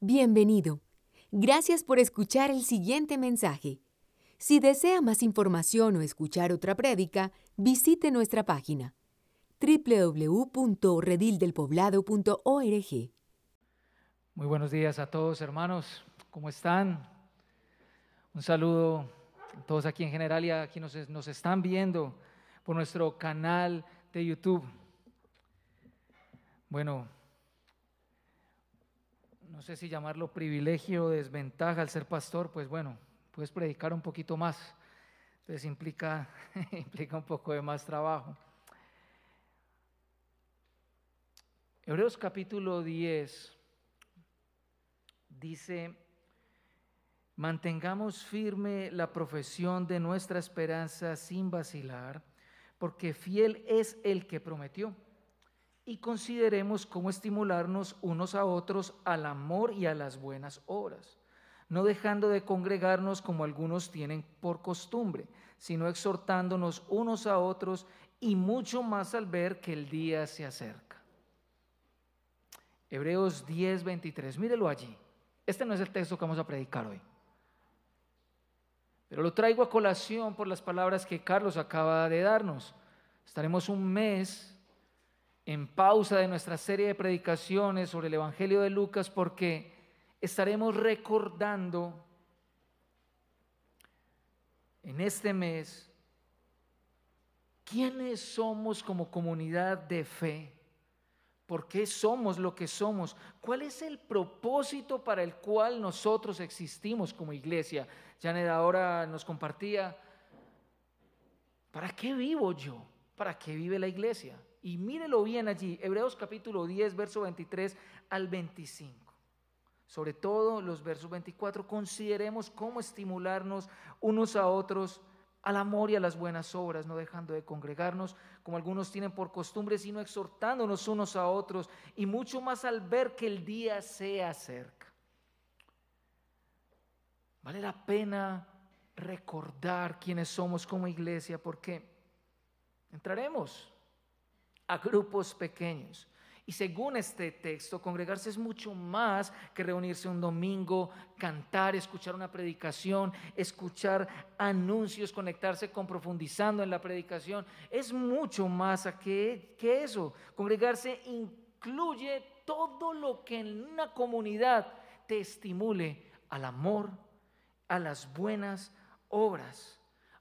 Bienvenido. Gracias por escuchar el siguiente mensaje. Si desea más información o escuchar otra prédica, visite nuestra página www.redildelpoblado.org. Muy buenos días a todos hermanos, ¿cómo están? Un saludo a todos aquí en general y a quienes nos están viendo por nuestro canal de YouTube. Bueno, no sé si llamarlo privilegio o desventaja al ser pastor, pues bueno, puedes predicar un poquito más. Entonces implica, implica un poco de más trabajo. Hebreos capítulo 10 dice, mantengamos firme la profesión de nuestra esperanza sin vacilar, porque fiel es el que prometió y consideremos cómo estimularnos unos a otros al amor y a las buenas obras, no dejando de congregarnos como algunos tienen por costumbre, sino exhortándonos unos a otros y mucho más al ver que el día se acerca. Hebreos 10, 23, mírelo allí. Este no es el texto que vamos a predicar hoy. Pero lo traigo a colación por las palabras que Carlos acaba de darnos. Estaremos un mes en pausa de nuestra serie de predicaciones sobre el Evangelio de Lucas porque estaremos recordando en este mes quiénes somos como comunidad de fe, por qué somos lo que somos, cuál es el propósito para el cual nosotros existimos como iglesia. Janet ahora nos compartía, ¿para qué vivo yo? ¿Para qué vive la iglesia? Y mírelo bien allí, Hebreos capítulo 10, verso 23 al 25. Sobre todo los versos 24, consideremos cómo estimularnos unos a otros al amor y a las buenas obras, no dejando de congregarnos como algunos tienen por costumbre, sino exhortándonos unos a otros y mucho más al ver que el día se acerca. Vale la pena recordar quiénes somos como iglesia porque entraremos a grupos pequeños. Y según este texto, congregarse es mucho más que reunirse un domingo, cantar, escuchar una predicación, escuchar anuncios, conectarse con profundizando en la predicación. Es mucho más que, que eso. Congregarse incluye todo lo que en una comunidad te estimule al amor, a las buenas obras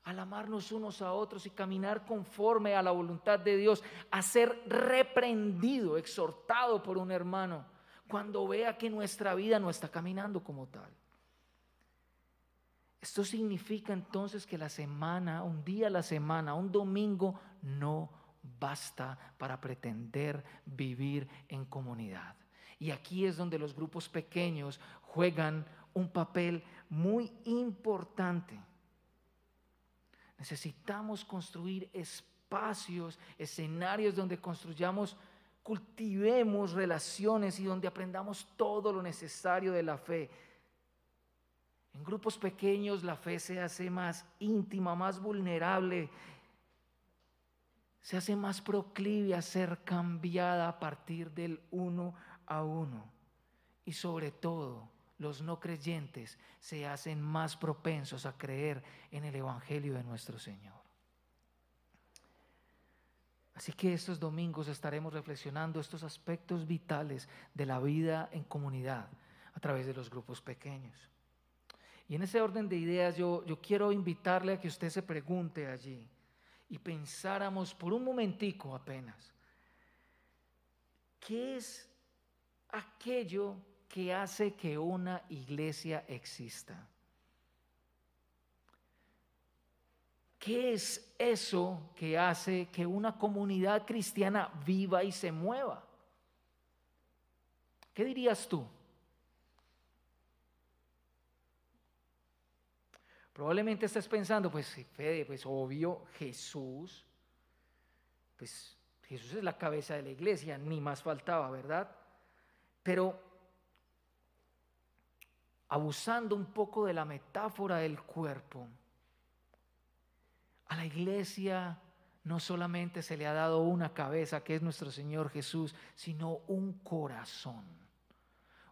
al amarnos unos a otros y caminar conforme a la voluntad de Dios, a ser reprendido, exhortado por un hermano, cuando vea que nuestra vida no está caminando como tal. Esto significa entonces que la semana, un día a la semana, un domingo, no basta para pretender vivir en comunidad. Y aquí es donde los grupos pequeños juegan un papel muy importante. Necesitamos construir espacios, escenarios donde construyamos, cultivemos relaciones y donde aprendamos todo lo necesario de la fe. En grupos pequeños la fe se hace más íntima, más vulnerable, se hace más proclive a ser cambiada a partir del uno a uno. Y sobre todo, los no creyentes se hacen más propensos a creer en el Evangelio de nuestro Señor. Así que estos domingos estaremos reflexionando estos aspectos vitales de la vida en comunidad a través de los grupos pequeños. Y en ese orden de ideas yo, yo quiero invitarle a que usted se pregunte allí y pensáramos por un momentico apenas, ¿qué es aquello que hace que una iglesia exista? ¿Qué es eso que hace que una comunidad cristiana viva y se mueva? ¿Qué dirías tú? Probablemente estés pensando, pues Fede, pues obvio, Jesús, pues Jesús es la cabeza de la iglesia, ni más faltaba, ¿verdad? Pero abusando un poco de la metáfora del cuerpo, a la iglesia no solamente se le ha dado una cabeza, que es nuestro Señor Jesús, sino un corazón.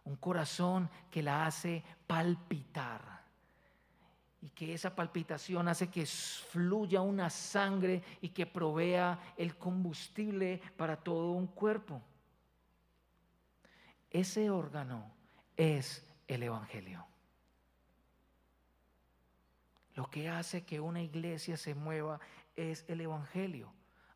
un corazón que la hace palpitar y que esa palpitación hace que fluya una sangre y que provea el combustible para todo un cuerpo. Ese órgano es el Evangelio. Lo que hace que una iglesia se mueva es el Evangelio,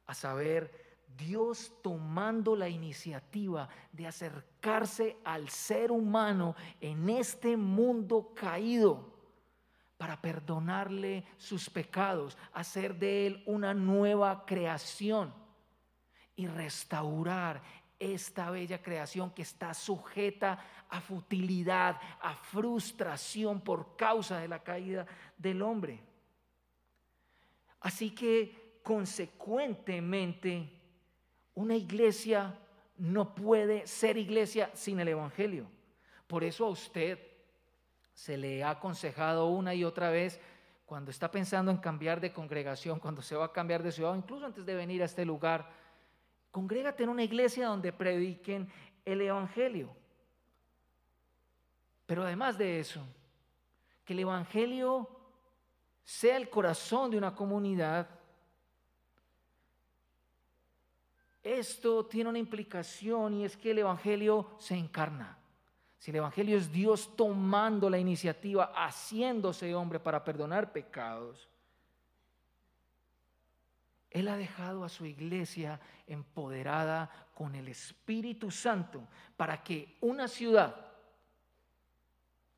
a saber, Dios tomando la iniciativa de acercarse al ser humano en este mundo caído para perdonarle sus pecados, hacer de él una nueva creación y restaurar esta bella creación que está sujeta a futilidad, a frustración por causa de la caída del hombre. Así que consecuentemente una iglesia no puede ser iglesia sin el Evangelio. Por eso a usted se le ha aconsejado una y otra vez cuando está pensando en cambiar de congregación, cuando se va a cambiar de ciudad, incluso antes de venir a este lugar, congrégate en una iglesia donde prediquen el Evangelio. Pero además de eso, que el Evangelio sea el corazón de una comunidad Esto tiene una implicación y es que el Evangelio se encarna. Si el Evangelio es Dios tomando la iniciativa, haciéndose hombre para perdonar pecados, Él ha dejado a su iglesia empoderada con el Espíritu Santo para que una ciudad,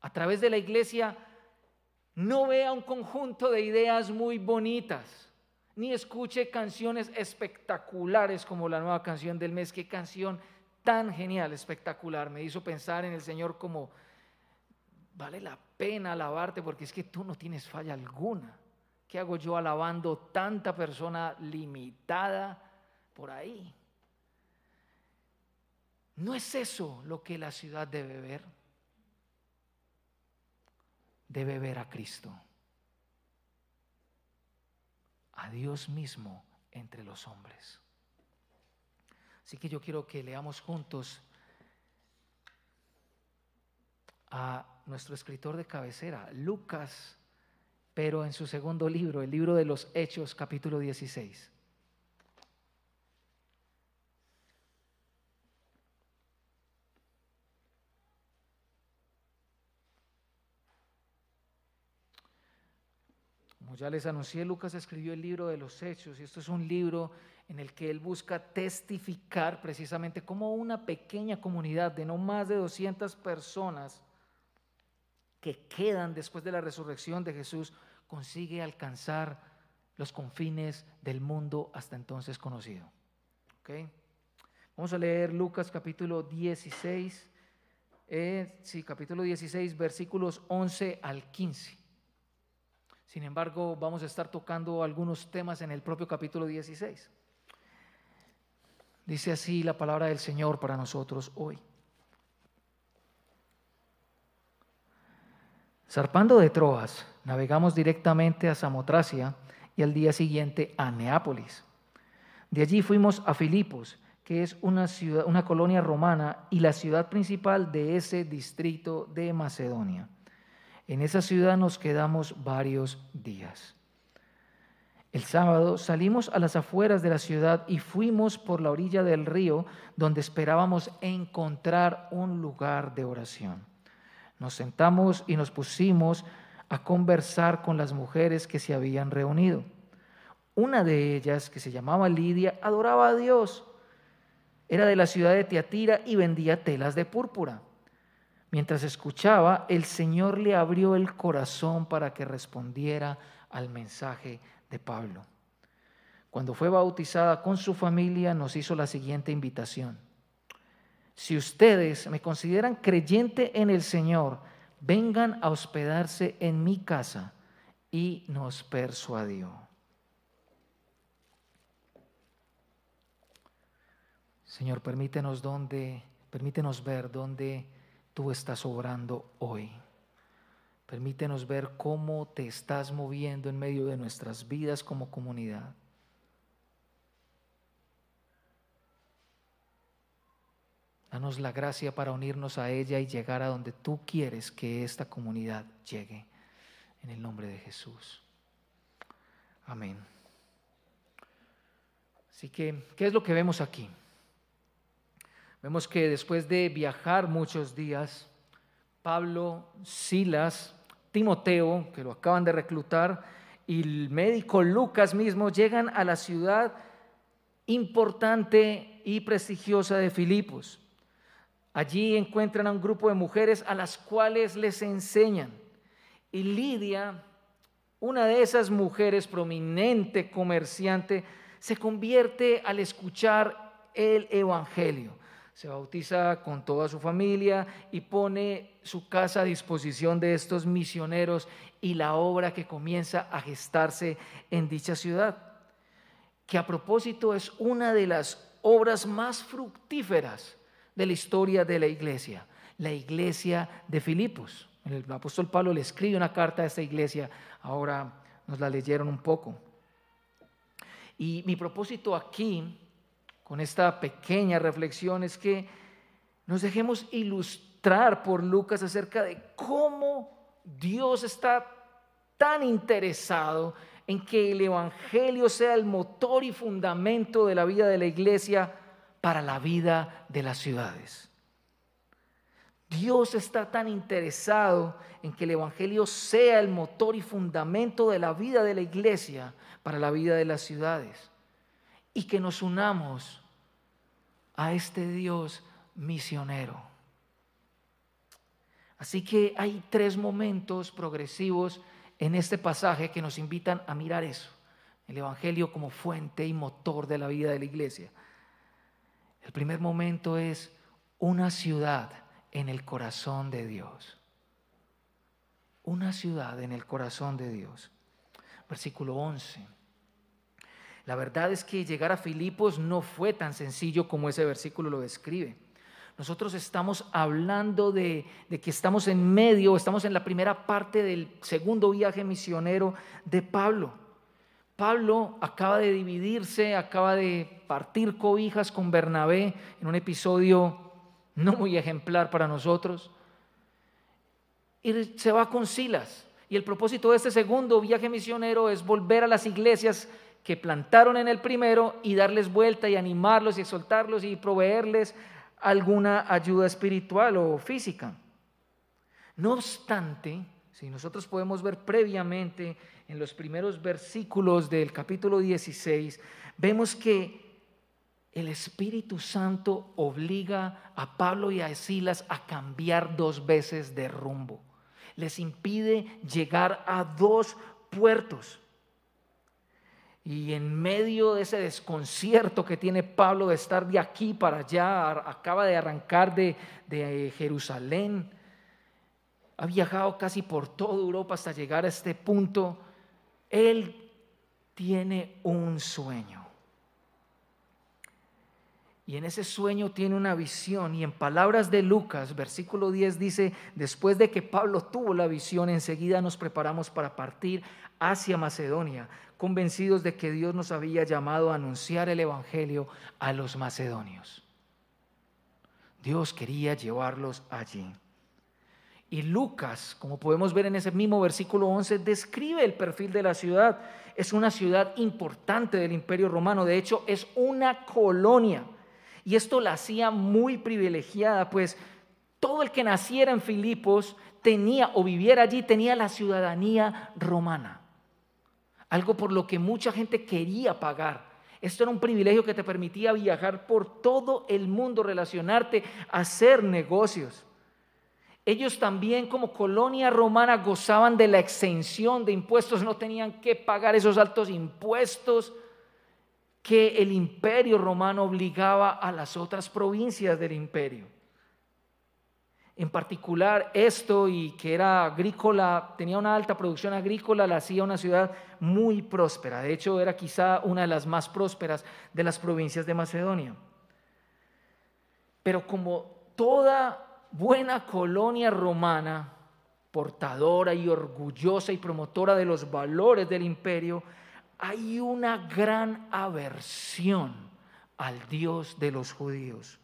a través de la iglesia, no vea un conjunto de ideas muy bonitas ni escuche canciones espectaculares como la nueva canción del mes. Qué canción tan genial, espectacular. Me hizo pensar en el Señor como, vale la pena alabarte porque es que tú no tienes falla alguna. ¿Qué hago yo alabando tanta persona limitada por ahí? ¿No es eso lo que la ciudad debe ver? Debe ver a Cristo a Dios mismo entre los hombres. Así que yo quiero que leamos juntos a nuestro escritor de cabecera, Lucas, pero en su segundo libro, el libro de los Hechos, capítulo 16. ya les anuncié, Lucas escribió el libro de los Hechos y esto es un libro en el que él busca testificar precisamente cómo una pequeña comunidad de no más de 200 personas que quedan después de la resurrección de Jesús consigue alcanzar los confines del mundo hasta entonces conocido. Vamos a leer Lucas capítulo 16, eh, sí, capítulo 16, versículos 11 al 15. Sin embargo, vamos a estar tocando algunos temas en el propio capítulo 16. Dice así la palabra del Señor para nosotros hoy. Zarpando de Troas, navegamos directamente a Samotracia y al día siguiente a Neápolis. De allí fuimos a Filipos, que es una, ciudad, una colonia romana y la ciudad principal de ese distrito de Macedonia. En esa ciudad nos quedamos varios días. El sábado salimos a las afueras de la ciudad y fuimos por la orilla del río donde esperábamos encontrar un lugar de oración. Nos sentamos y nos pusimos a conversar con las mujeres que se habían reunido. Una de ellas, que se llamaba Lidia, adoraba a Dios. Era de la ciudad de Teatira y vendía telas de púrpura. Mientras escuchaba, el Señor le abrió el corazón para que respondiera al mensaje de Pablo. Cuando fue bautizada con su familia, nos hizo la siguiente invitación. Si ustedes me consideran creyente en el Señor, vengan a hospedarse en mi casa. Y nos persuadió. Señor, permítenos donde, permítenos ver dónde tú estás obrando hoy. Permítenos ver cómo te estás moviendo en medio de nuestras vidas como comunidad. Danos la gracia para unirnos a ella y llegar a donde tú quieres que esta comunidad llegue. En el nombre de Jesús. Amén. Así que, ¿qué es lo que vemos aquí? Vemos que después de viajar muchos días, Pablo, Silas, Timoteo, que lo acaban de reclutar, y el médico Lucas mismo llegan a la ciudad importante y prestigiosa de Filipos. Allí encuentran a un grupo de mujeres a las cuales les enseñan. Y Lidia, una de esas mujeres prominente comerciante, se convierte al escuchar el Evangelio. Se bautiza con toda su familia y pone su casa a disposición de estos misioneros y la obra que comienza a gestarse en dicha ciudad, que a propósito es una de las obras más fructíferas de la historia de la iglesia, la iglesia de Filipos. El apóstol Pablo le escribe una carta a esta iglesia, ahora nos la leyeron un poco. Y mi propósito aquí, con esta pequeña reflexión, es que nos dejemos ilustrar por Lucas acerca de cómo Dios está tan interesado en que el Evangelio sea el motor y fundamento de la vida de la iglesia para la vida de las ciudades. Dios está tan interesado en que el Evangelio sea el motor y fundamento de la vida de la iglesia para la vida de las ciudades y que nos unamos a este Dios misionero. Así que hay tres momentos progresivos en este pasaje que nos invitan a mirar eso, el Evangelio como fuente y motor de la vida de la iglesia. El primer momento es una ciudad en el corazón de Dios. Una ciudad en el corazón de Dios. Versículo 11. La verdad es que llegar a Filipos no fue tan sencillo como ese versículo lo describe. Nosotros estamos hablando de, de, que estamos en medio, estamos en la primera parte del segundo viaje misionero de Pablo. Pablo acaba de dividirse, acaba de partir cobijas con Bernabé en un episodio no muy ejemplar para nosotros. Y se va con Silas. Y el propósito de este segundo viaje misionero es volver a las iglesias que plantaron en el primero y darles vuelta y animarlos y exaltarlos y proveerles alguna ayuda espiritual o física. No obstante, si nosotros podemos ver previamente en los primeros versículos del capítulo 16, vemos que el Espíritu Santo obliga a Pablo y a Silas a cambiar dos veces de rumbo. Les impide llegar a dos puertos. Y en medio de ese desconcierto que tiene Pablo de estar de aquí para allá, acaba de arrancar de, de Jerusalén, ha viajado casi por toda Europa hasta llegar a este punto, él tiene un sueño. Y en ese sueño tiene una visión. Y en palabras de Lucas, versículo 10 dice, después de que Pablo tuvo la visión, enseguida nos preparamos para partir hacia Macedonia, convencidos de que Dios nos había llamado a anunciar el Evangelio a los macedonios. Dios quería llevarlos allí. Y Lucas, como podemos ver en ese mismo versículo 11, describe el perfil de la ciudad. Es una ciudad importante del imperio romano, de hecho es una colonia. Y esto la hacía muy privilegiada, pues todo el que naciera en Filipos tenía o viviera allí tenía la ciudadanía romana. Algo por lo que mucha gente quería pagar. Esto era un privilegio que te permitía viajar por todo el mundo, relacionarte, hacer negocios. Ellos también como colonia romana gozaban de la exención de impuestos, no tenían que pagar esos altos impuestos que el imperio romano obligaba a las otras provincias del imperio. En particular esto y que era agrícola, tenía una alta producción agrícola, la hacía una ciudad muy próspera. De hecho, era quizá una de las más prósperas de las provincias de Macedonia. Pero como toda buena colonia romana, portadora y orgullosa y promotora de los valores del imperio, hay una gran aversión al Dios de los judíos.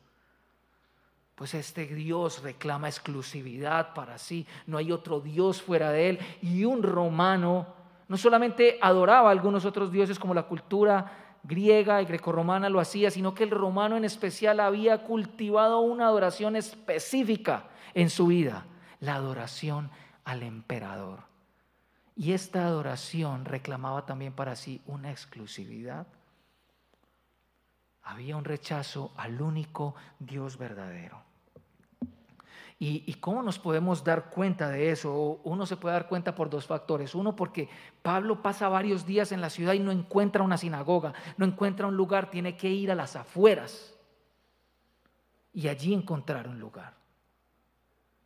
pues este Dios reclama exclusividad para sí, no hay otro Dios fuera de él. Y un romano no solamente adoraba a algunos otros dioses como la cultura griega y grecorromana lo hacía, sino que el romano en especial había cultivado una adoración específica en su vida, la adoración al emperador. Y esta adoración reclamaba también para sí una exclusividad había un rechazo al único Dios verdadero. ¿Y, cómo nos podemos dar cuenta de eso? Uno se puede dar cuenta por dos factores. Uno, porque Pablo pasa varios días en la ciudad y no encuentra una sinagoga, no encuentra un lugar, tiene que ir a las afueras y allí encontrar un lugar.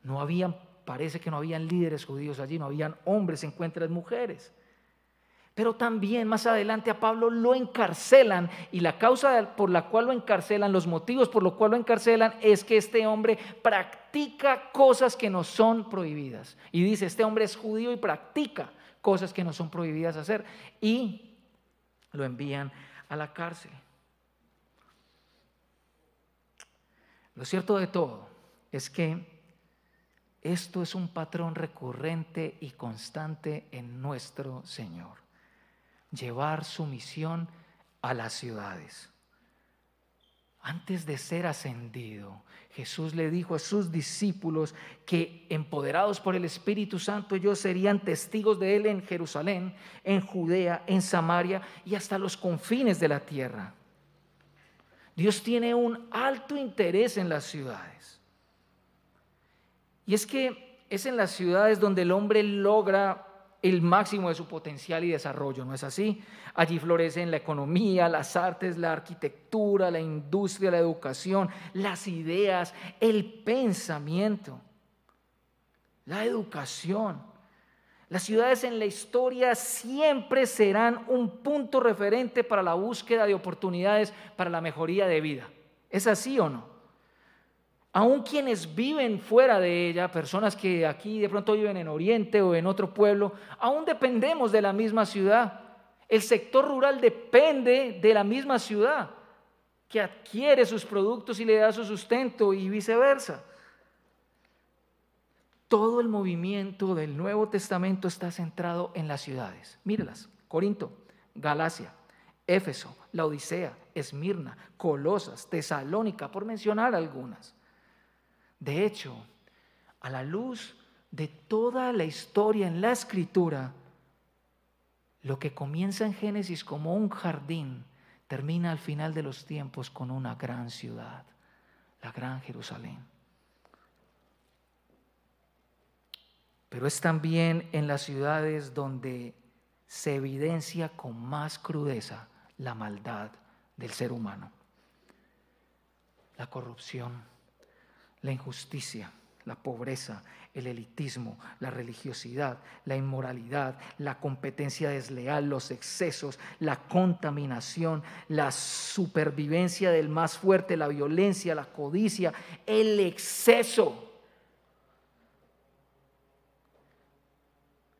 No habían, parece que no habían líderes judíos allí, no habían hombres, encuentran mujeres. Pero también más adelante a Pablo lo encarcelan y la causa por la cual lo encarcelan, los motivos por los cuales lo encarcelan es que este hombre practica cosas que no son prohibidas. Y dice, este hombre es judío y practica cosas que no son prohibidas hacer. Y lo envían a la cárcel. Lo cierto de todo es que esto es un patrón recurrente y constante en nuestro Señor llevar su misión a las ciudades. Antes de ser ascendido, Jesús le dijo a sus discípulos que empoderados por el Espíritu Santo ellos serían testigos de él en Jerusalén, en Judea, en Samaria y hasta los confines de la tierra. Dios tiene un alto interés en las ciudades. Y es que es en las ciudades donde el hombre logra el máximo de su potencial y desarrollo, ¿no es así? Allí florecen la economía, las artes, la arquitectura, la industria, la educación, las ideas, el pensamiento, la educación. Las ciudades en la historia siempre serán un punto referente para la búsqueda de oportunidades para la mejoría de vida. ¿Es así o no? Aún quienes viven fuera de ella, personas que aquí de pronto viven en Oriente o en otro pueblo, aún dependemos de la misma ciudad. El sector rural depende de la misma ciudad que adquiere sus productos y le da su sustento y viceversa. Todo el movimiento del Nuevo Testamento está centrado en las ciudades. Mírelas, Corinto, Galacia, Éfeso, la Odisea, Esmirna, Colosas, Tesalónica, por mencionar algunas. De hecho, a la luz de toda la historia en la escritura, lo que comienza en Génesis como un jardín, termina al final de los tiempos con una gran ciudad, la gran Jerusalén. Pero es también en las ciudades donde se evidencia con más crudeza la maldad del ser humano, la corrupción la injusticia, la pobreza, el elitismo, la religiosidad, la inmoralidad, la competencia desleal, los excesos, la contaminación, la supervivencia del más fuerte, la violencia, la codicia, el exceso.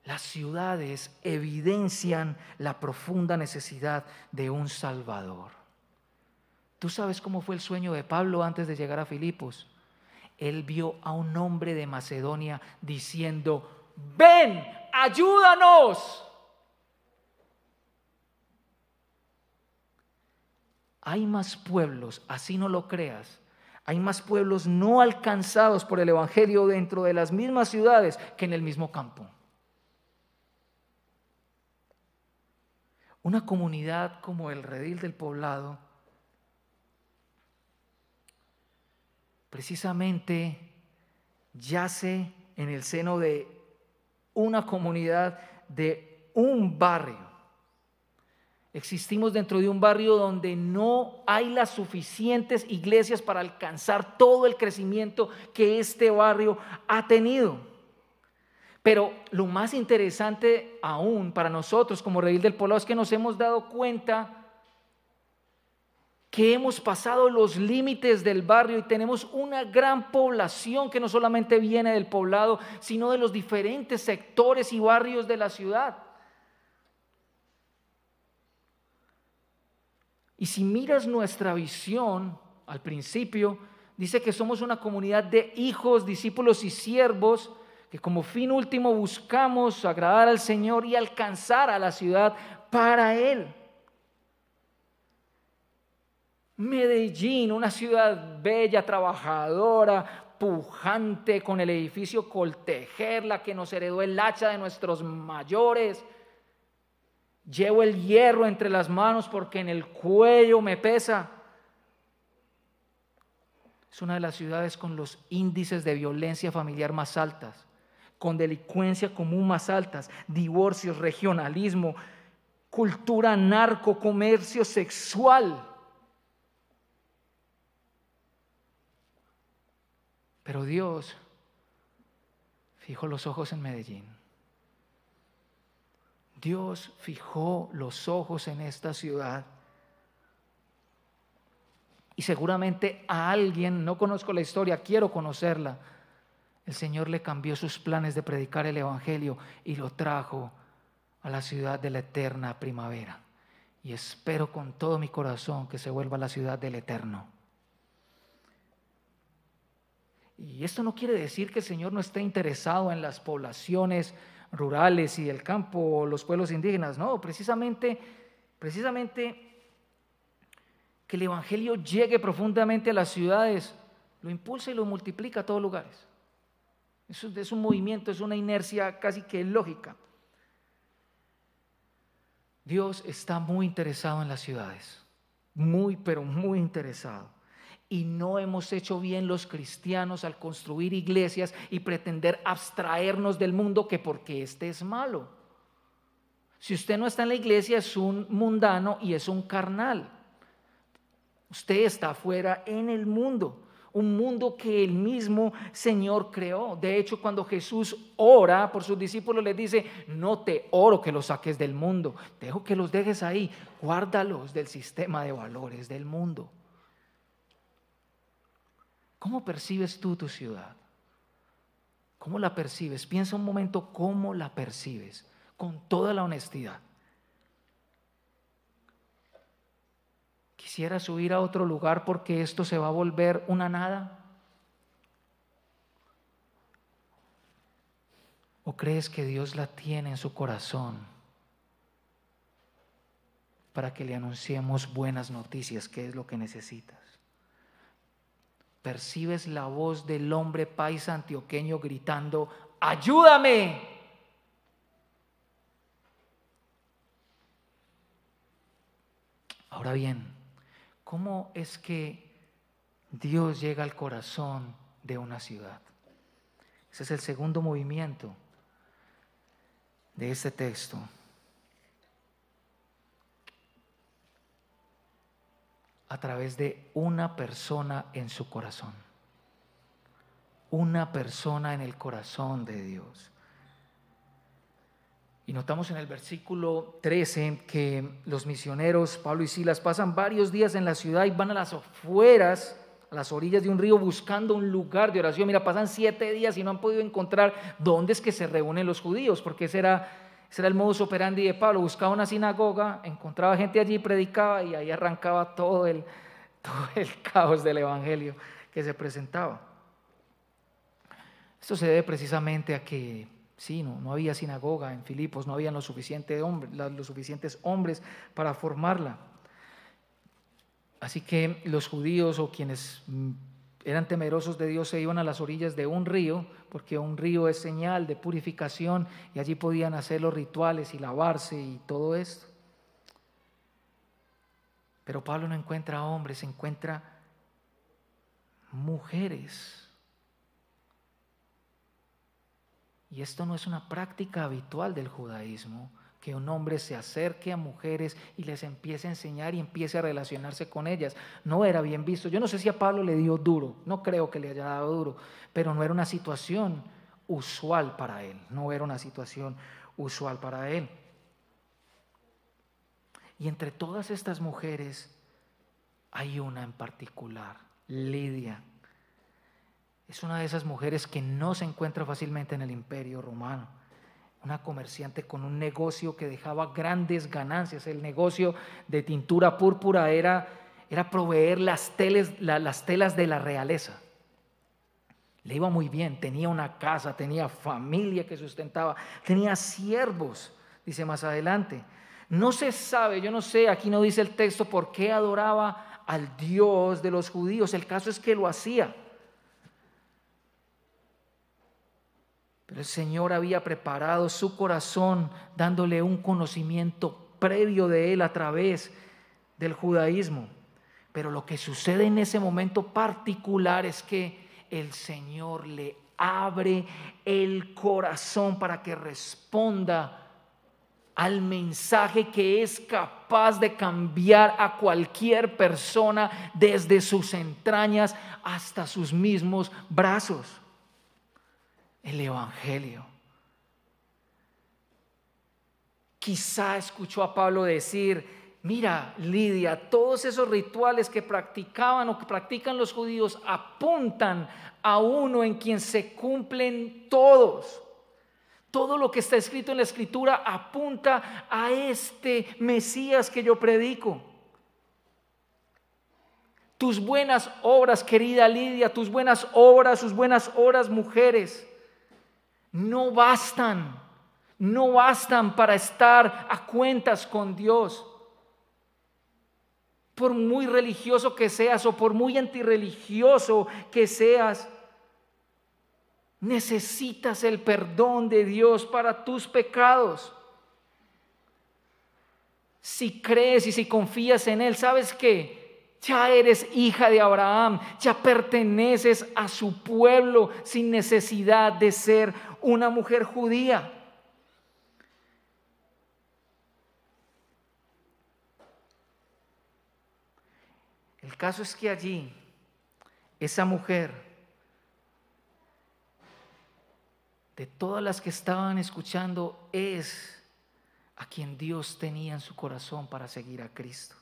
Las ciudades evidencian la profunda necesidad de un Salvador. ¿Tú sabes cómo fue el sueño de Pablo antes de llegar a Filipos? Él vio a un hombre de Macedonia diciendo, ven, ayúdanos. Hay más pueblos, así no lo creas, hay más pueblos no alcanzados por el Evangelio dentro de las mismas ciudades que en el mismo campo. Una comunidad como el redil del poblado precisamente yace en el seno de una comunidad, de un barrio. Existimos dentro de un barrio donde no hay las suficientes iglesias para alcanzar todo el crecimiento que este barrio ha tenido. Pero lo más interesante aún para nosotros como Redil del Poblado es que nos hemos dado cuenta que hemos pasado los límites del barrio y tenemos una gran población que no solamente viene del poblado, sino de los diferentes sectores y barrios de la ciudad. Y si miras nuestra visión al principio, dice que somos una comunidad de hijos, discípulos y siervos que como fin último buscamos agradar al Señor y alcanzar a la ciudad para Él. Medellín, una ciudad bella, trabajadora, pujante, con el edificio Coltejer, la que nos heredó el hacha de nuestros mayores. Llevo el hierro entre las manos porque en el cuello me pesa. Es una de las ciudades con los índices de violencia familiar más altas con delincuencia común más altas, divorcios, regionalismo, cultura narco, comercio sexual. Pero Dios fijó los ojos en Medellín. Dios fijó los ojos en esta ciudad. Y seguramente a alguien, no conozco la historia, quiero conocerla, el Señor le cambió sus planes de predicar el Evangelio y lo trajo a la ciudad de la eterna primavera. Y espero con todo mi corazón que se vuelva la ciudad del eterno. Y esto no quiere decir que el Señor no esté interesado en las poblaciones rurales y el campo los pueblos indígenas. No, precisamente, precisamente que el Evangelio llegue profundamente a las ciudades, lo impulsa y lo multiplica a todos lugares. Es, un movimiento, es una inercia casi que lógica. Dios está muy interesado en las ciudades, muy, pero muy interesado. Y no hemos hecho bien los cristianos al construir iglesias y pretender abstraernos del mundo que porque este es malo. Si usted no está en la iglesia es un mundano y es un carnal. Usted está afuera en el mundo un mundo que el mismo Señor creó. De hecho, cuando Jesús ora por sus discípulos, les dice, no te oro que los saques del mundo, dejo que los dejes ahí, guárdalos del sistema de valores del mundo. ¿Cómo percibes tú tu ciudad? ¿Cómo la percibes? Piensa un momento cómo la percibes, con toda la honestidad. ¿Quisiera subir a otro lugar porque esto se va a volver una nada? ¿O crees que Dios la tiene en su corazón para que le anunciemos buenas noticias, que es lo que necesitas? Percibes la voz del hombre paisa antioqueño gritando, ayúdame. Ahora bien, ¿Cómo es que Dios llega al corazón de una ciudad? Ese es el segundo movimiento de este texto. A través de una persona en su corazón. Una persona en el corazón de Dios. Y notamos en el versículo 13 que los misioneros, Pablo y Silas, pasan varios días en la ciudad y van a las afueras, a las orillas de un río, buscando un lugar de oración. Mira, pasan siete días y no han podido encontrar dónde es que se reúnen los judíos, porque ese era, era el modus operandi de Pablo. Buscaba una sinagoga, encontraba gente allí, predicaba y ahí arrancaba todo el, todo el caos del evangelio que se presentaba. Esto se debe precisamente a que Sí, no, había sinagoga en Filipos, no había los, los suficientes hombres para formarla. Así que los judíos o quienes eran temerosos de Dios se iban a las orillas de un río, porque un río es señal de purificación y allí podían hacer los rituales y lavarse y todo esto. Pero Pablo no encuentra hombres, encuentra mujeres Y esto no es una práctica habitual del judaísmo, que un hombre se acerque a mujeres y les empiece a enseñar y empiece a relacionarse con ellas. No era bien visto. Yo no sé si a Pablo le dio duro, no creo que le haya dado duro, pero no era una situación usual para él, no era una situación usual para él. Y entre todas estas mujeres hay una en particular, Lidia, es una de esas mujeres que no se encuentra fácilmente en el imperio romano. Una comerciante con un negocio que dejaba grandes ganancias. El negocio de tintura púrpura era, era proveer las, las telas de la realeza. Le iba muy bien, tenía una casa, tenía familia que sustentaba, tenía siervos, dice más adelante. No se sabe, yo no sé, aquí no dice el texto por qué adoraba al Dios de los judíos. El caso es que lo hacía. El Señor había preparado su corazón dándole un conocimiento previo de él a través del judaísmo. Pero lo que sucede en ese momento particular es que el Señor le abre el corazón para que responda al mensaje que es capaz de cambiar a cualquier persona desde sus entrañas hasta sus mismos brazos. El Evangelio. Quizá escuchó a Pablo decir, mira, Lidia, todos esos rituales que practicaban o que practican los judíos apuntan a uno en quien se cumplen todos. Todo lo que está escrito en la escritura apunta a este Mesías que yo predico. Tus buenas obras, querida Lidia, tus buenas obras, sus buenas obras, mujeres, no bastan, no bastan para estar a cuentas con Dios. Por muy religioso que seas o por muy antirreligioso que seas, necesitas el perdón de Dios para tus pecados. Si crees y si confías en Él, ¿sabes qué? Ya eres hija de Abraham, ya perteneces a su pueblo sin necesidad de ser una mujer judía. El caso es que allí esa mujer de todas las que estaban escuchando es a quien Dios tenía en su corazón para seguir a Cristo.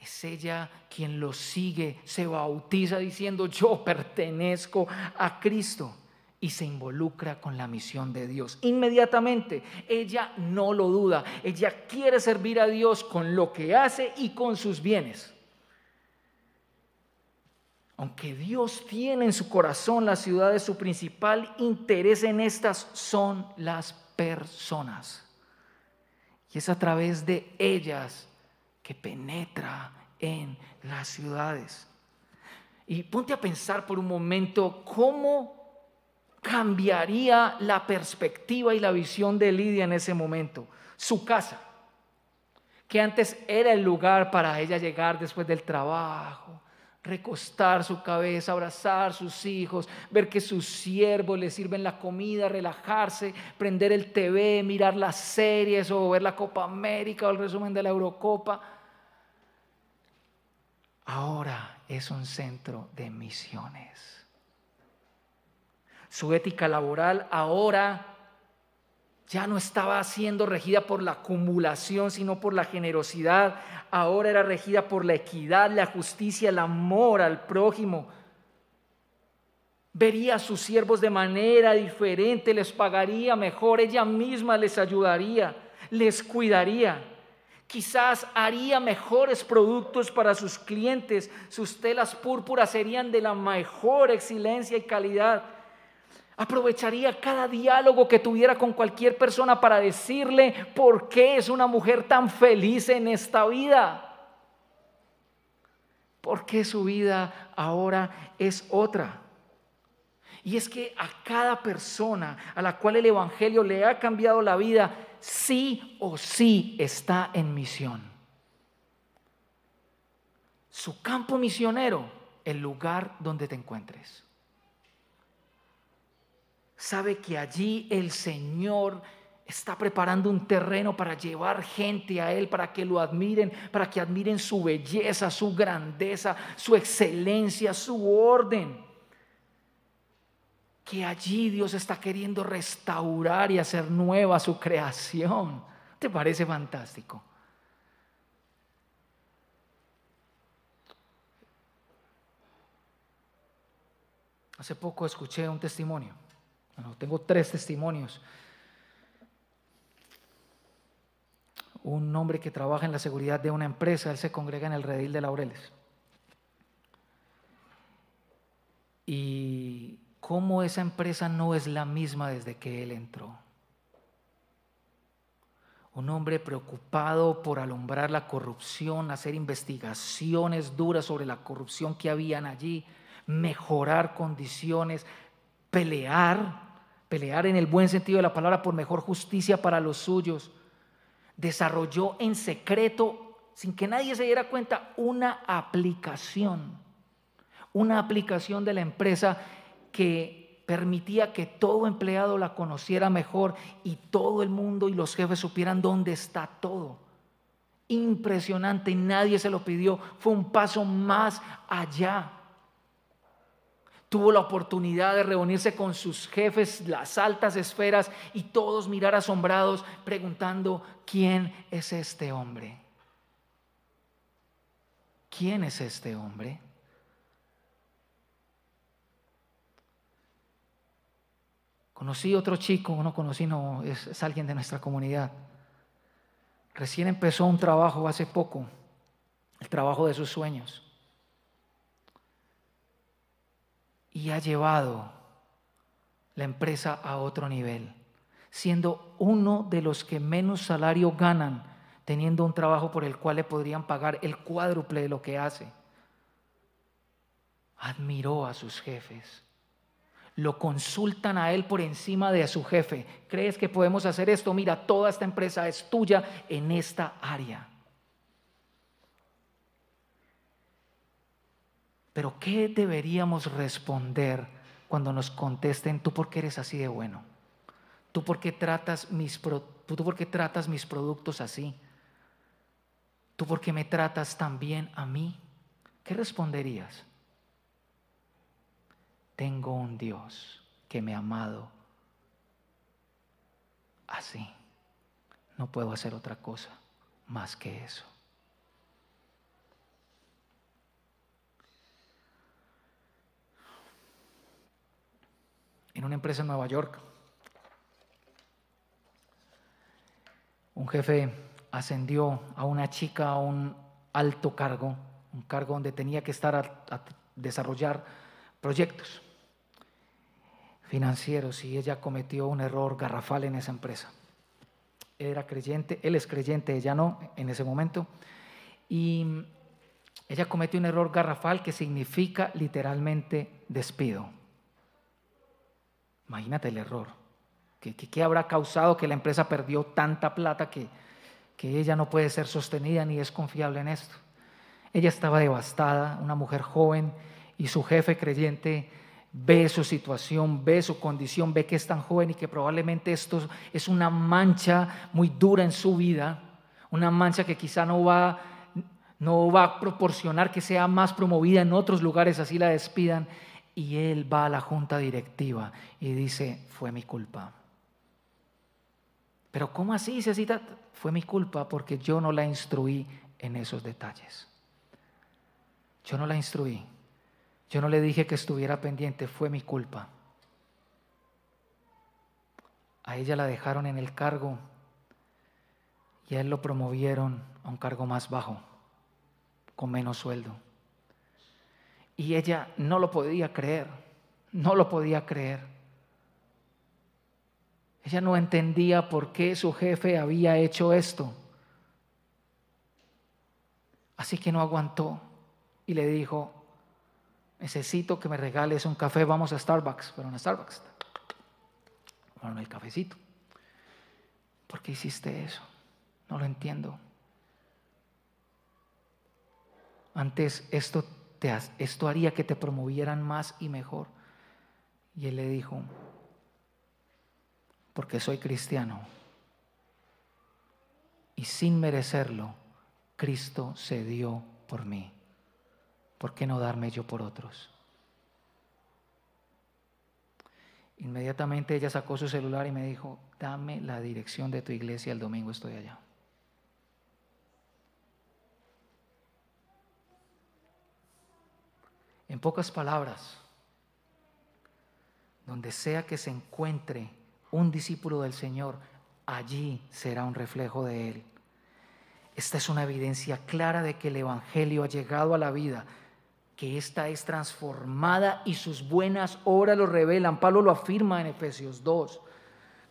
Es ella quien lo sigue, se bautiza diciendo yo pertenezco a Cristo y se involucra con la misión de Dios. Inmediatamente, ella no lo duda, ella quiere servir a Dios con lo que hace y con sus bienes. Aunque Dios tiene en su corazón la ciudad de su principal interés en estas son las personas. Y es a través de ellas que penetra en las ciudades. Y ponte a pensar por un momento cómo cambiaría la perspectiva y la visión de Lidia en ese momento. Su casa, que antes era el lugar para ella llegar después del trabajo, recostar su cabeza, abrazar sus hijos, ver que sus siervos le sirven la comida, relajarse, prender el TV, mirar las series o ver la Copa América o el resumen de la Eurocopa. Ahora es un centro de misiones. Su ética laboral ahora ya no estaba siendo regida por la acumulación, sino por la generosidad. Ahora era regida por la equidad, la justicia, el amor al prójimo. Vería a sus siervos de manera diferente, les pagaría mejor, ella misma les ayudaría, les cuidaría. Quizás haría mejores productos para sus clientes, sus telas púrpuras serían de la mejor excelencia y calidad. Aprovecharía cada diálogo que tuviera con cualquier persona para decirle por qué es una mujer tan feliz en esta vida. ¿Por qué su vida ahora es otra? Y es que a cada persona a la cual el Evangelio le ha cambiado la vida, sí o sí está en misión. Su campo misionero, el lugar donde te encuentres sabe que allí el Señor está preparando un terreno para llevar gente a Él, para que lo admiren, para que admiren su belleza, su grandeza, su excelencia, su orden. Que allí Dios está queriendo restaurar y hacer nueva su creación. ¿Te parece fantástico? Hace poco escuché un testimonio tengo tres testimonios. un hombre que trabaja en la seguridad de una empresa, él se congrega en el redil de Laureles. Y cómo esa empresa no es la misma desde que él entró. Un hombre preocupado por alumbrar la corrupción, hacer investigaciones duras sobre la corrupción que habían allí, mejorar condiciones, pelear, pelear en el buen sentido de la palabra por mejor justicia para los suyos. Desarrolló en secreto, sin que nadie se diera cuenta, una aplicación, una aplicación de la empresa que permitía que todo empleado la conociera mejor y todo el mundo y los jefes supieran dónde está todo. Impresionante, nadie se lo pidió, fue un paso más allá tuvo la oportunidad de reunirse con sus jefes, las altas esferas, y todos mirar asombrados, preguntando, ¿quién es este hombre? ¿Quién es este hombre? Conocí otro chico, no conocí, no, es, es alguien de nuestra comunidad. Recién empezó un trabajo hace poco, el trabajo de sus sueños. Y ha llevado la empresa a otro nivel, siendo uno de los que menos salario ganan, teniendo un trabajo por el cual le podrían pagar el cuádruple de lo que hace. Admiró a sus jefes. Lo consultan a él por encima de a su jefe. ¿Crees que podemos hacer esto? Mira, toda esta empresa es tuya en esta área. Pero ¿qué deberíamos responder cuando nos contesten, tú por qué eres así de bueno? ¿Tú por qué tratas mis, tú por qué tratas mis productos así? ¿Tú por qué me tratas tan bien a mí? ¿Qué responderías? Tengo un Dios que me ha amado así. No puedo hacer otra cosa más que eso. En una empresa en Nueva York. Un jefe ascendió a una chica a un alto cargo, un cargo donde tenía que estar a, desarrollar proyectos financieros y ella cometió un error garrafal en esa empresa. Era creyente, él es creyente, ella no en ese momento. Y ella cometió un error garrafal que significa literalmente despido. Imagínate el error. ¿Qué, habrá causado que la empresa perdió tanta plata que, que ella no puede ser sostenida ni es confiable en esto? Ella estaba devastada, una mujer joven, y su jefe creyente ve su situación, ve su condición, ve que es tan joven y que probablemente esto es una mancha muy dura en su vida, una mancha que quizá no va, no va a proporcionar que sea más promovida en otros lugares, así la despidan y él va a la junta directiva y dice, fue mi culpa. Pero ¿cómo así, Cecita? Fue mi culpa porque yo no la instruí en esos detalles. Yo no la instruí. Yo no le dije que estuviera pendiente, fue mi culpa. A ella la dejaron en el cargo y a él lo promovieron a un cargo más bajo, con menos sueldo. Y ella no lo podía creer, no lo podía creer. Ella no entendía por qué su jefe había hecho esto. Así que no aguantó y le dijo, necesito que me regales un café, vamos a Starbucks. Fueron a Starbucks. Fueron el cafecito. ¿Por qué hiciste eso? No lo entiendo. Antes esto esto haría que te promovieran más y mejor. Y él le dijo, porque soy cristiano. Y sin merecerlo, Cristo se dio por mí. ¿Por qué no darme yo por otros? Inmediatamente ella sacó su celular y me dijo, dame la dirección de tu iglesia, el domingo estoy allá. En pocas palabras, donde sea que se encuentre un discípulo del Señor, allí será un reflejo de Él. esta es una evidencia clara de que el Evangelio ha llegado a la vida, que ésta es transformada y sus buenas obras lo revelan. Pablo lo afirma en Efesios 2,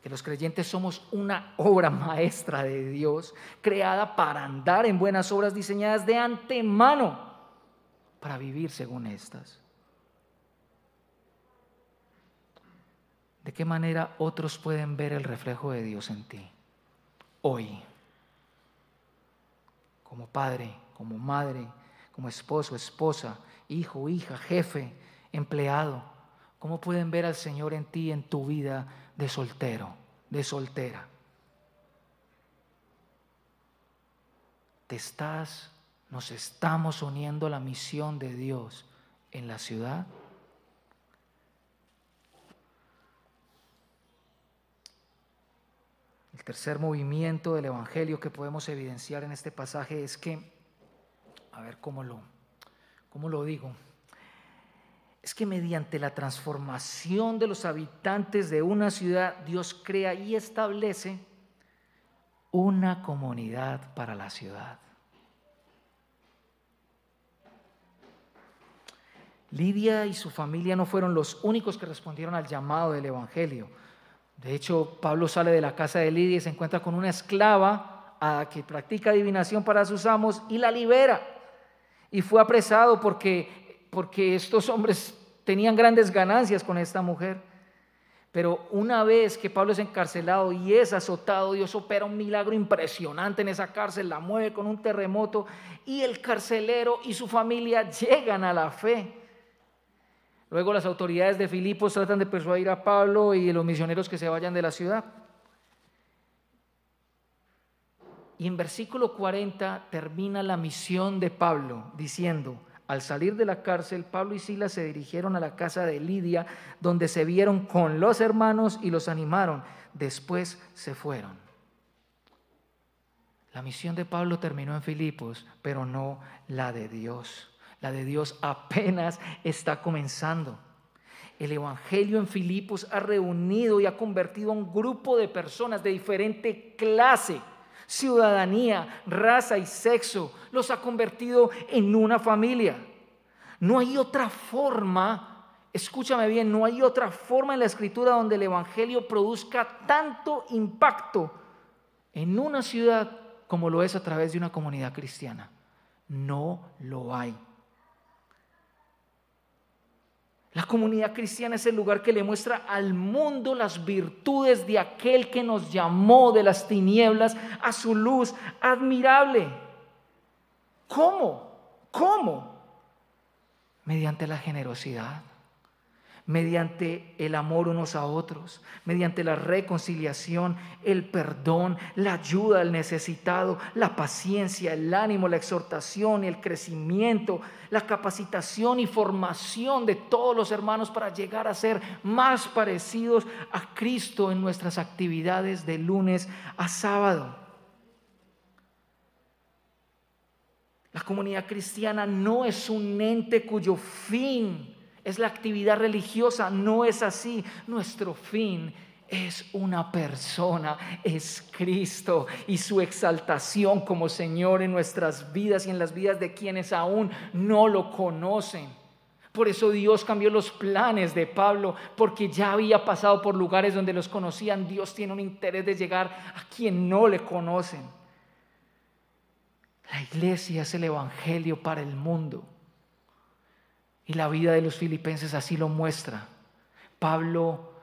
que los creyentes somos una obra maestra de Dios, creada para andar en buenas obras diseñadas de antemano, para vivir según estas. ¿De qué manera otros pueden ver el reflejo de Dios en ti hoy? Como padre, como madre, como esposo, esposa, hijo, hija, jefe, empleado. ¿Cómo pueden ver al Señor en ti, en tu vida de soltero, de soltera? Te estás, nos estamos uniendo a la misión de Dios en la ciudad El tercer movimiento del Evangelio que podemos evidenciar en este pasaje es que, a ver cómo lo, cómo lo digo, es que mediante la transformación de los habitantes de una ciudad, Dios crea y establece una comunidad para la ciudad. Lidia y su familia no fueron los únicos que respondieron al llamado del Evangelio. De hecho, Pablo sale de la casa de Lidia y se encuentra con una esclava a que practica adivinación para sus amos y la libera. Y fue apresado porque, porque estos hombres tenían grandes ganancias con esta mujer. Pero una vez que Pablo es encarcelado y es azotado, Dios opera un milagro impresionante en esa cárcel, la mueve con un terremoto y el carcelero y su familia llegan a la fe. Luego las autoridades de Filipos tratan de persuadir a Pablo y los misioneros que se vayan de la ciudad. Y en versículo 40 termina la misión de Pablo diciendo, al salir de la cárcel, Pablo y Silas se dirigieron a la casa de Lidia, donde se vieron con los hermanos y los animaron. Después se fueron. La misión de Pablo terminó en Filipos, pero no la de Dios. La de Dios apenas está comenzando. El Evangelio en Filipos ha reunido y ha convertido a un grupo de personas de diferente clase, ciudadanía, raza y sexo. Los ha convertido en una familia. No hay otra forma, escúchame bien, no hay otra forma en la escritura donde el Evangelio produzca tanto impacto en una ciudad como lo es a través de una comunidad cristiana. No lo hay. La comunidad cristiana es el lugar que le muestra al mundo las virtudes de aquel que nos llamó de las tinieblas a su luz admirable. ¿Cómo? ¿Cómo? Mediante la generosidad mediante el amor unos a otros, mediante la reconciliación, el perdón, la ayuda al necesitado, la paciencia, el ánimo, la exhortación, el crecimiento, la capacitación y formación de todos los hermanos para llegar a ser más parecidos a Cristo en nuestras actividades de lunes a sábado. La comunidad cristiana no es un ente cuyo fin es la actividad religiosa, no es así. Nuestro fin es una persona, es Cristo y su exaltación como Señor en nuestras vidas y en las vidas de quienes aún no lo conocen. Por eso Dios cambió los planes de Pablo, porque ya había pasado por lugares donde los conocían. Dios tiene un interés de llegar a quien no le conocen. La iglesia es el Evangelio para el mundo. Y la vida de los filipenses así lo muestra. Pablo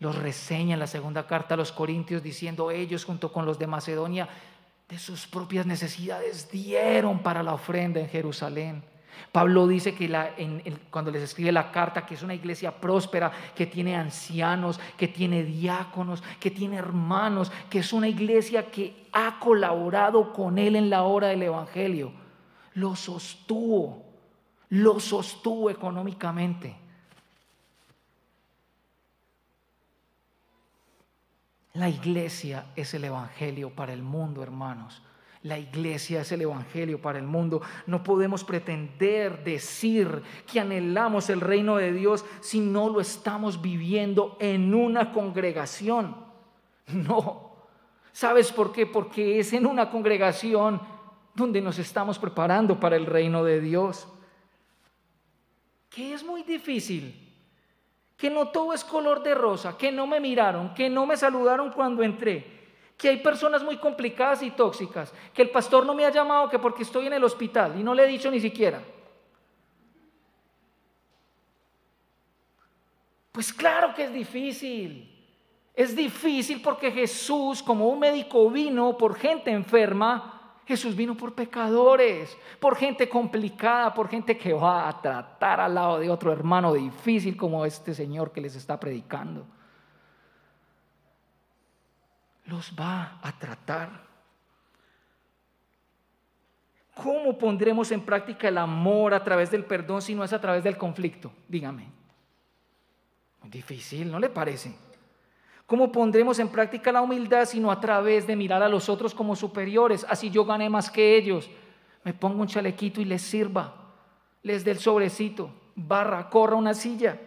los reseña en la segunda carta a los Corintios diciendo ellos junto con los de Macedonia de sus propias necesidades dieron para la ofrenda en Jerusalén. Pablo dice que cuando les escribe la carta que es una iglesia próspera, que tiene ancianos, que tiene diáconos, que tiene hermanos, que es una iglesia que ha colaborado con él en la hora del Evangelio. Lo sostuvo lo sostuvo económicamente. La iglesia es el Evangelio para el mundo, hermanos. La iglesia es el Evangelio para el mundo. No podemos pretender decir que anhelamos el reino de Dios si no lo estamos viviendo en una congregación. No. ¿Sabes por qué? Porque es en una congregación donde nos estamos preparando para el reino de Dios. Que es muy difícil, que no todo es color de rosa, que no me miraron, que no me saludaron cuando entré, que hay personas muy complicadas y tóxicas, que el pastor no me ha llamado que porque estoy en el hospital y no le he dicho ni siquiera. Pues claro que es difícil. Es difícil porque Jesús, como un médico, vino por gente enferma. Jesús vino por pecadores, por gente complicada, por gente que va a tratar al lado de otro hermano difícil como este Señor que les está predicando. Los va a tratar. ¿Cómo pondremos en práctica el amor a través del perdón si no es a través del conflicto? Dígame. Muy difícil, ¿no le parece? ¿Cómo pondremos en práctica la humildad sino a través de mirar a los otros como superiores? Así yo gané más que ellos. Me pongo un chalequito y les sirva. Les dé el sobrecito. Barra, corra una silla.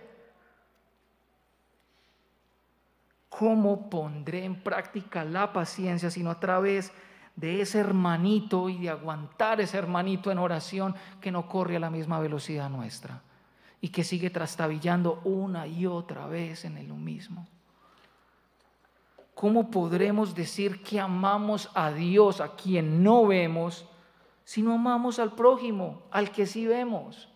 ¿Cómo pondré en práctica la paciencia sino a través de ese hermanito y de aguantar ese hermanito en oración que no corre a la misma velocidad nuestra y que sigue trastabillando una y otra vez en lo mismo? ¿Cómo podremos decir que amamos a Dios, a quien no vemos, si no amamos al prójimo, al que sí vemos?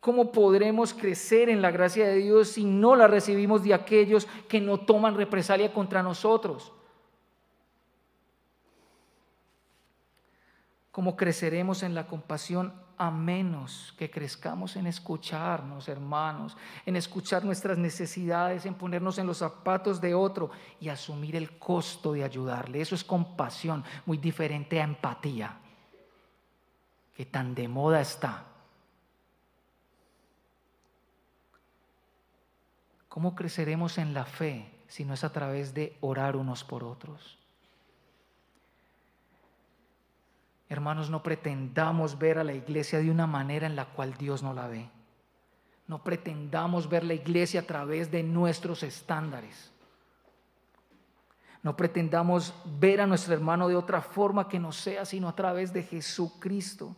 ¿Cómo podremos crecer en la gracia de Dios si no la recibimos de aquellos que no toman represalia contra nosotros? ¿Cómo creceremos en la compasión a menos que crezcamos en escucharnos, hermanos, en escuchar nuestras necesidades, en ponernos en los zapatos de otro y asumir el costo de ayudarle. Eso es compasión, muy diferente a empatía, que tan de moda está. ¿Cómo creceremos en la fe si no es a través de orar unos por otros? Hermanos, no pretendamos ver a la iglesia de una manera en la cual Dios no la ve. No pretendamos ver la iglesia a través de nuestros estándares. No pretendamos ver a nuestro hermano de otra forma que no sea sino a través de Jesucristo.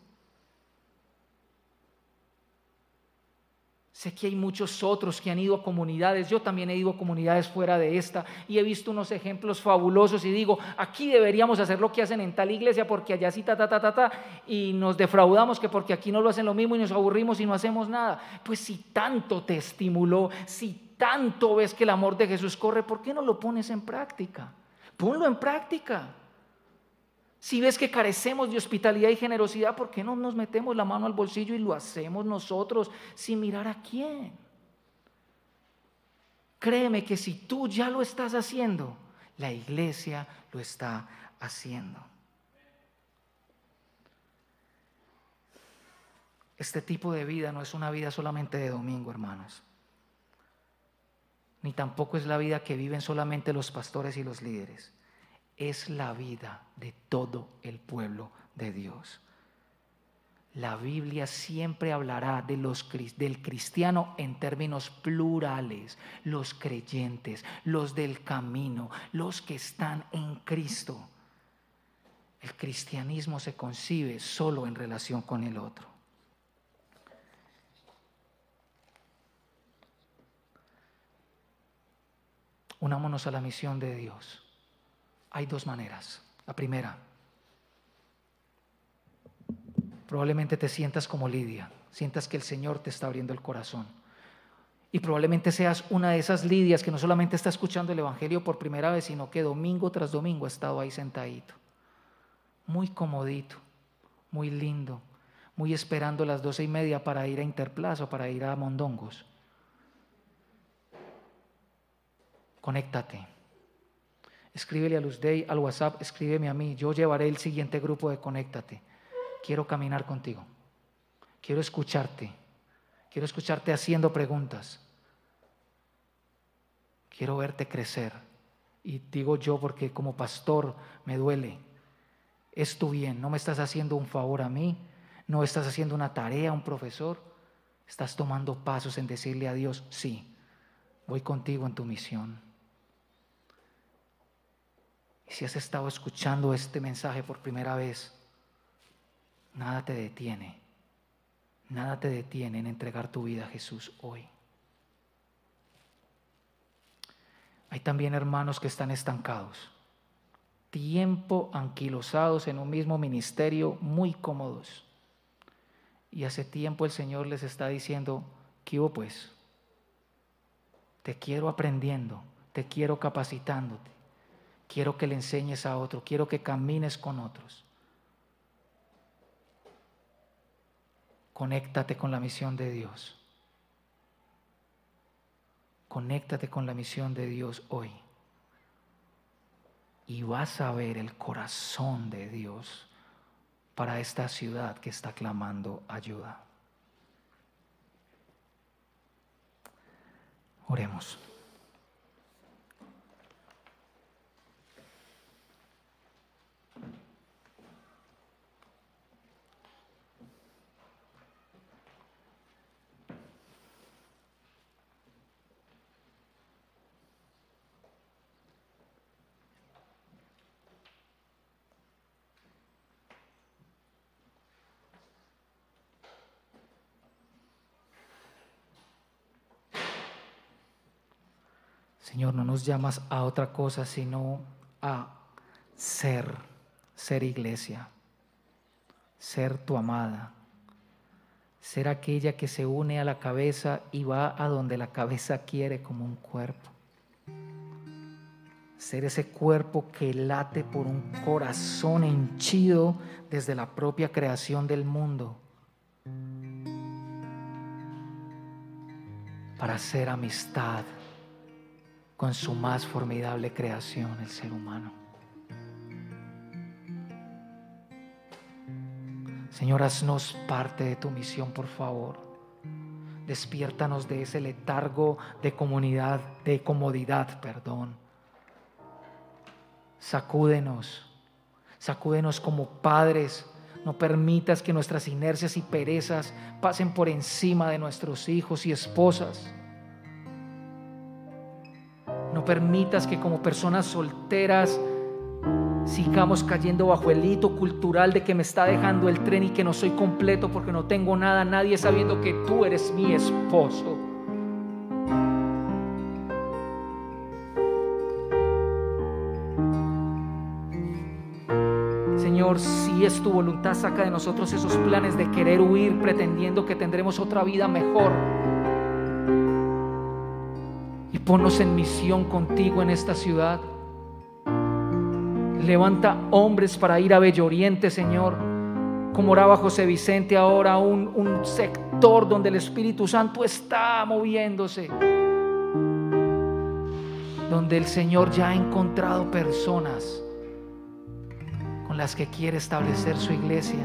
Sé que hay muchos otros que han ido a comunidades, yo también he ido a comunidades fuera de esta y he visto unos ejemplos fabulosos y digo, aquí deberíamos hacer lo que hacen en tal iglesia porque allá sí ta ta ta ta ta y nos defraudamos que porque aquí no lo hacen lo mismo y nos aburrimos y no hacemos nada. Pues si tanto te estimuló, si tanto ves que el amor de Jesús corre, ¿por qué no lo pones en práctica? Ponlo en práctica. Si ves que carecemos de hospitalidad y generosidad, ¿por qué no nos metemos la mano al bolsillo y lo hacemos nosotros sin mirar a quién? Créeme que si tú ya lo estás haciendo, la iglesia lo está haciendo. Este tipo de vida no es una vida solamente de domingo, hermanos. Ni tampoco es la vida que viven solamente los pastores y los líderes es la vida de todo el pueblo de Dios. La Biblia siempre hablará de los, del cristiano en términos plurales, los creyentes, los del camino, los que están en Cristo. El cristianismo se concibe solo en relación con el otro. Unámonos a la misión de Dios. Hay dos maneras. La primera, probablemente te sientas como Lidia, sientas que el Señor te está abriendo el corazón. Y probablemente seas una de esas Lidias que no solamente está escuchando el Evangelio por primera vez, sino que domingo tras domingo ha estado ahí sentadito. Muy comodito, muy lindo, muy esperando las doce y media para ir a Interplaza o para ir a Mondongos. Conéctate escríbele a Luz Day al WhatsApp, escríbeme a mí, yo llevaré el siguiente grupo de Conéctate. Quiero caminar contigo, quiero escucharte, quiero escucharte haciendo preguntas, quiero verte crecer. Y digo yo porque como pastor me duele, es tu bien, no me estás haciendo un favor a mí, no estás haciendo una tarea a un profesor, estás tomando pasos en decirle a Dios, sí, voy contigo en tu misión. Si has estado escuchando este mensaje por primera vez, nada te detiene, nada te detiene en entregar tu vida a Jesús hoy. Hay también hermanos que están estancados, tiempo anquilosados en un mismo ministerio, muy cómodos. Y hace tiempo el Señor les está diciendo, ¿qué pues? Te quiero aprendiendo, te quiero capacitándote, quiero que le enseñes a otro, quiero que camines con otros. Conéctate con la misión de Dios. Conéctate con la misión de Dios hoy. Y vas a ver el corazón de Dios para esta ciudad que está clamando ayuda. Oremos. Señor, no nos llamas a otra cosa sino a ser, ser iglesia, ser tu amada, ser aquella que se une a la cabeza y va a donde la cabeza quiere como un cuerpo. Ser ese cuerpo que late por un corazón henchido desde la propia creación del mundo. Para hacer amistad con su más formidable creación, el ser humano. Señor, haznos parte de tu misión, por favor. Despiértanos de ese letargo de comunidad, de comodidad, perdón. Sacúdenos, sacúdenos como padres. No permitas que nuestras inercias y perezas pasen por encima de nuestros hijos y esposas. No permitas que como personas solteras sigamos cayendo bajo el hito cultural de que me está dejando el tren y que no soy completo porque no tengo nada, nadie sabiendo que tú eres mi esposo. Señor, si es tu voluntad, saca de nosotros esos planes de querer huir pretendiendo que tendremos otra vida mejor Ponnos en misión contigo en esta ciudad. Levanta hombres para ir a Bello Oriente, Señor. Como oraba José Vicente ahora, un, un sector donde el Espíritu Santo está moviéndose. Donde el Señor ya ha encontrado personas con las que quiere establecer su iglesia.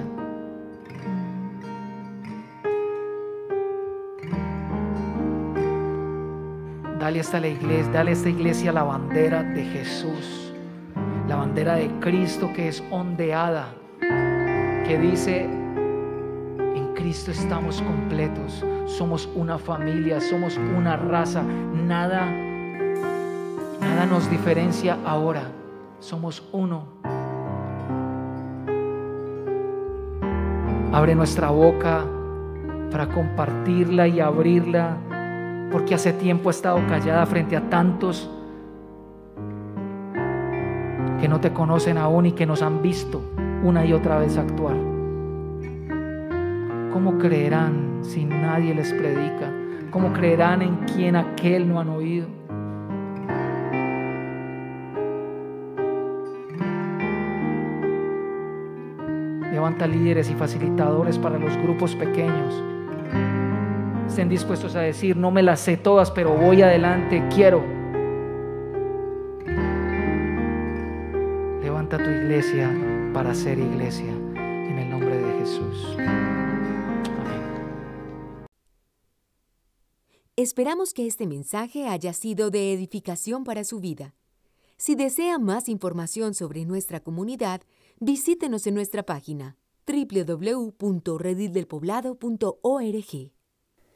Dale a esta iglesia, dale a esta iglesia la bandera de Jesús, la bandera de Cristo que es ondeada, que dice, en Cristo estamos completos, somos una familia, somos una raza, nada, nada nos diferencia ahora, somos uno. Abre nuestra boca para compartirla y abrirla porque hace tiempo he estado callada frente a tantos que no te conocen aún y que nos han visto una y otra vez actuar. ¿Cómo creerán si nadie les predica? ¿Cómo creerán en quien aquel no han oído? Levanta líderes y facilitadores para los grupos pequeños estén dispuestos a decir, no me las sé todas, pero voy adelante, quiero. Levanta tu iglesia para ser iglesia en el nombre de Jesús. Amén. Esperamos que este mensaje haya sido de edificación para su vida. Si desea más información sobre nuestra comunidad, visítenos en nuestra página www.redildelpoblado.org.